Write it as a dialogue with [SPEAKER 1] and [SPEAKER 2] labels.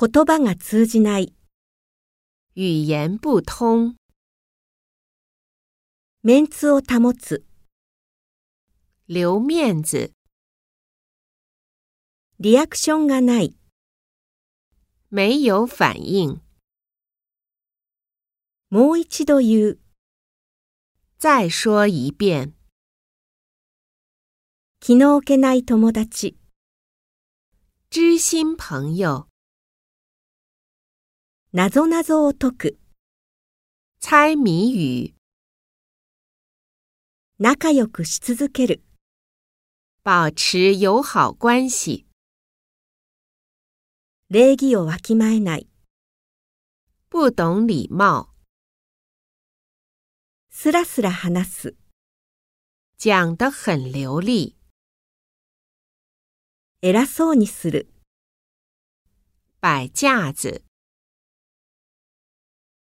[SPEAKER 1] 言葉が通じない、
[SPEAKER 2] 语言不通，
[SPEAKER 1] メンツを保つ、
[SPEAKER 2] 留面子，
[SPEAKER 1] リアクションがない、
[SPEAKER 2] 没有反应。
[SPEAKER 1] もう一度言う、
[SPEAKER 2] 再说一遍，
[SPEAKER 1] 気の置けない友達、
[SPEAKER 2] 知心朋友，
[SPEAKER 1] なぞなぞを解く、
[SPEAKER 2] 猜谜语，
[SPEAKER 1] 仲良くし続ける、
[SPEAKER 2] 保持友好关系，
[SPEAKER 1] 礼儀をわきまえない、
[SPEAKER 2] 不懂礼貌，
[SPEAKER 1] すらすら話す、
[SPEAKER 2] 讲得很流利，
[SPEAKER 1] 偉そうにする、
[SPEAKER 2] 摆架子。